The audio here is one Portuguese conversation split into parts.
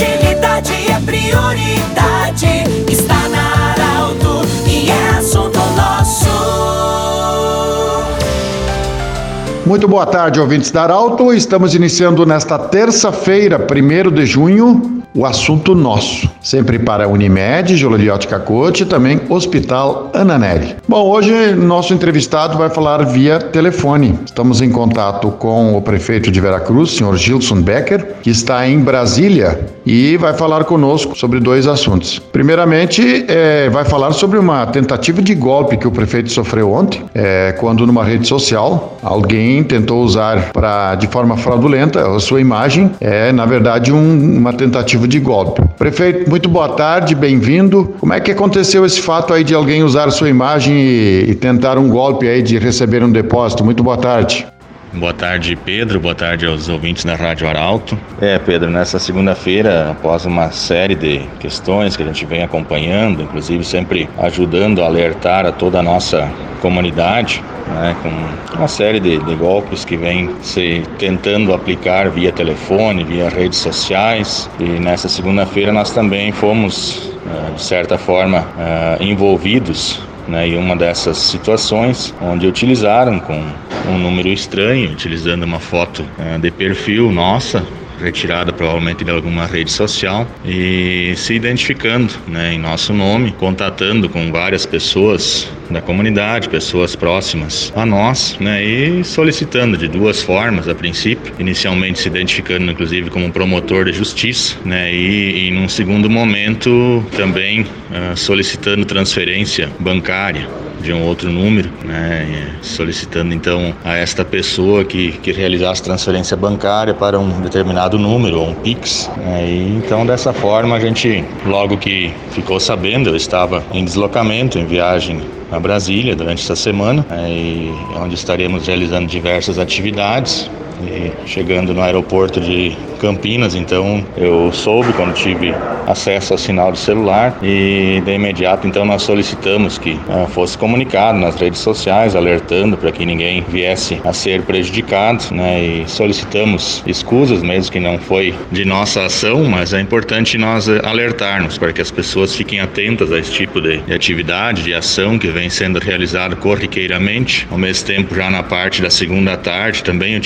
Agilidade é prioridade. Está na Arauto e é assunto nosso. Muito boa tarde, ouvintes da Arauto. Estamos iniciando nesta terça-feira, 1 de junho, o assunto nosso. Sempre para Unimed, Joliliote Cacote e também Hospital Ananelli. Bom, hoje nosso entrevistado vai falar via telefone. Estamos em contato com o prefeito de Veracruz, senhor Gilson Becker, que está em Brasília e vai falar conosco sobre dois assuntos. Primeiramente, é, vai falar sobre uma tentativa de golpe que o prefeito sofreu ontem, é, quando numa rede social alguém tentou usar para de forma fraudulenta a sua imagem, é na verdade um, uma tentativa de golpe. Prefeito, muito boa tarde, bem-vindo. Como é que aconteceu esse fato aí de alguém usar sua imagem e, e tentar um golpe aí de receber um depósito? Muito boa tarde. Boa tarde, Pedro. Boa tarde aos ouvintes da Rádio Arauto. É, Pedro, nessa segunda-feira, após uma série de questões que a gente vem acompanhando, inclusive sempre ajudando a alertar a toda a nossa comunidade, né, com uma série de, de, golpes que vem se tentando aplicar via telefone, via redes sociais. E nessa segunda-feira nós também fomos, eh, de certa forma, eh, envolvidos né, em uma dessas situações, onde utilizaram com um número estranho, utilizando uma foto uh, de perfil nossa, retirada provavelmente de alguma rede social e se identificando né, em nosso nome, contatando com várias pessoas da comunidade, pessoas próximas a nós, né, e solicitando de duas formas a princípio, inicialmente se identificando inclusive como promotor de justiça, né, e, e num segundo momento também uh, solicitando transferência bancária de um outro número, né, solicitando então a esta pessoa que, que realizasse transferência bancária para um determinado número, ou um Pix. Né, e então dessa forma a gente, logo que ficou sabendo, eu estava em deslocamento, em viagem a Brasília durante essa semana, né, onde estaremos realizando diversas atividades. E chegando no aeroporto de Campinas, então eu soube quando tive acesso ao sinal do celular e de imediato então nós solicitamos que uh, fosse comunicado nas redes sociais, alertando para que ninguém viesse a ser prejudicado, né? E solicitamos escusas mesmo que não foi de nossa ação, mas é importante nós alertarmos para que as pessoas fiquem atentas a esse tipo de, de atividade, de ação que vem sendo realizado corriqueiramente. Ao mesmo tempo, já na parte da segunda tarde também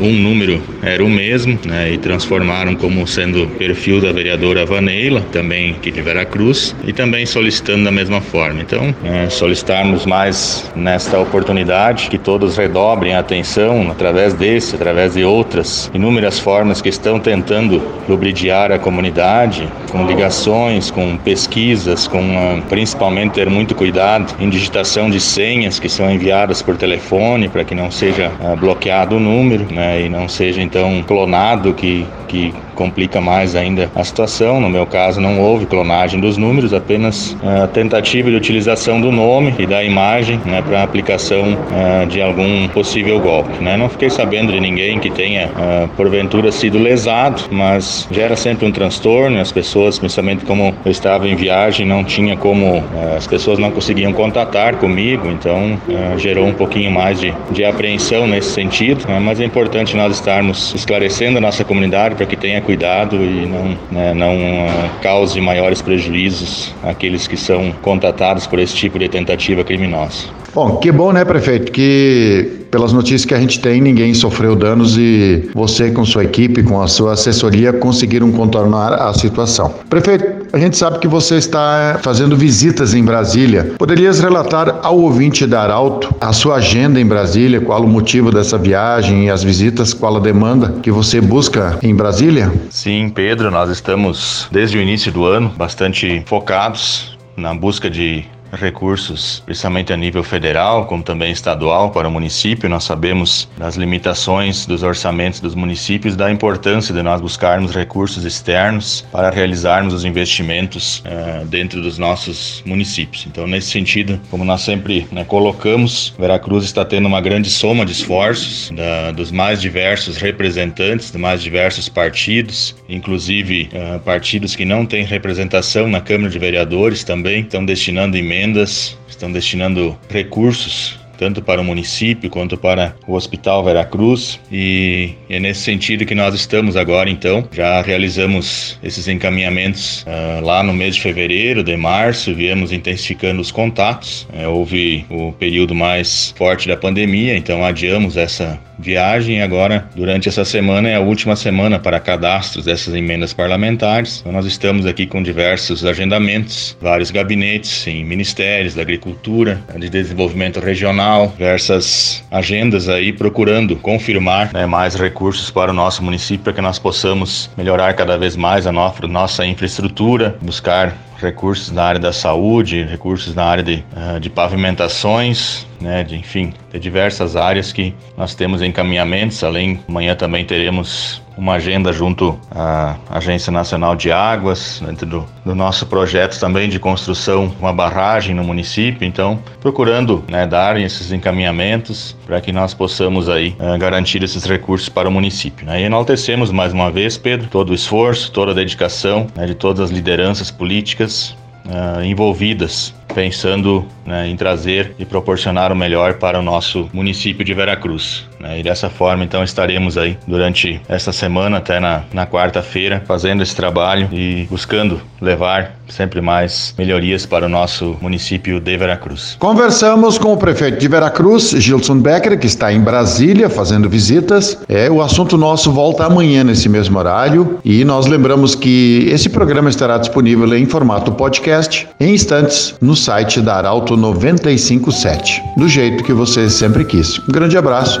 um número era o mesmo, né? e transformaram como sendo perfil da vereadora Vaneila, também aqui de Veracruz, e também solicitando da mesma forma. Então, é, solicitarmos mais nesta oportunidade que todos redobrem a atenção através desse, através de outras inúmeras formas que estão tentando lubridiar a comunidade, com ligações, com pesquisas, com uh, principalmente ter muito cuidado em digitação de senhas que são enviadas por telefone para que não seja uh, bloqueado o número, né, e não seja então clonado que, que complica mais ainda a situação. No meu caso, não houve clonagem dos números, apenas a uh, tentativa de utilização do nome e da imagem né, para aplicação uh, de algum possível golpe. Né? Não fiquei sabendo de ninguém que tenha, uh, porventura, sido lesado, mas gera sempre um transtorno. As pessoas, principalmente como eu estava em viagem, não tinha como, as pessoas não conseguiam contatar comigo, então gerou um pouquinho mais de, de apreensão nesse sentido. Né? Mas é importante nós estarmos esclarecendo a nossa comunidade para que tenha cuidado e não, né, não uh, cause maiores prejuízos àqueles que são contatados por esse tipo de tentativa criminosa. Bom, que bom, né, prefeito, que pelas notícias que a gente tem, ninguém sofreu danos e você com sua equipe, com a sua assessoria, conseguiram contornar a situação. Prefeito, a gente sabe que você está fazendo visitas em Brasília. Poderias relatar ao ouvinte da Arauto a sua agenda em Brasília, qual o motivo dessa viagem e as visitas, qual a demanda que você busca em Brasília? Sim, Pedro, nós estamos desde o início do ano bastante focados na busca de recursos, principalmente a nível federal, como também estadual, para o município. Nós sabemos das limitações dos orçamentos dos municípios, da importância de nós buscarmos recursos externos para realizarmos os investimentos uh, dentro dos nossos municípios. Então, nesse sentido, como nós sempre né, colocamos, Veracruz está tendo uma grande soma de esforços da, dos mais diversos representantes, dos mais diversos partidos, inclusive uh, partidos que não têm representação na Câmara de Vereadores também estão destinando emendas estão destinando recursos tanto para o município quanto para o Hospital Veracruz. E é nesse sentido que nós estamos agora, então. Já realizamos esses encaminhamentos uh, lá no mês de fevereiro, de março, viemos intensificando os contatos. É, houve o período mais forte da pandemia, então adiamos essa viagem agora durante essa semana é a última semana para cadastros dessas emendas parlamentares. Então, nós estamos aqui com diversos agendamentos, vários gabinetes em ministérios da agricultura, de desenvolvimento regional, diversas agendas aí procurando confirmar né, mais recursos para o nosso município para que nós possamos melhorar cada vez mais a nossa infraestrutura, buscar recursos na área da saúde, recursos na área de, uh, de pavimentações, né, de, enfim, de diversas áreas que nós temos encaminhamentos. Além, amanhã também teremos uma agenda junto à Agência Nacional de Águas, dentro do, do nosso projeto também de construção de uma barragem no município. Então, procurando né, dar esses encaminhamentos para que nós possamos aí uh, garantir esses recursos para o município. Né? E enaltecemos mais uma vez, Pedro, todo o esforço, toda a dedicação né, de todas as lideranças políticas uh, envolvidas pensando né, em trazer e proporcionar o melhor para o nosso município de Veracruz. Né? E dessa forma, então, estaremos aí durante esta semana até na, na quarta-feira fazendo esse trabalho e buscando levar sempre mais melhorias para o nosso município de Veracruz. Conversamos com o prefeito de Veracruz, Gilson Becker, que está em Brasília fazendo visitas. É, o assunto nosso volta amanhã nesse mesmo horário e nós lembramos que esse programa estará disponível em formato podcast em instantes no site da Arauto 957, do jeito que você sempre quis. Um grande abraço.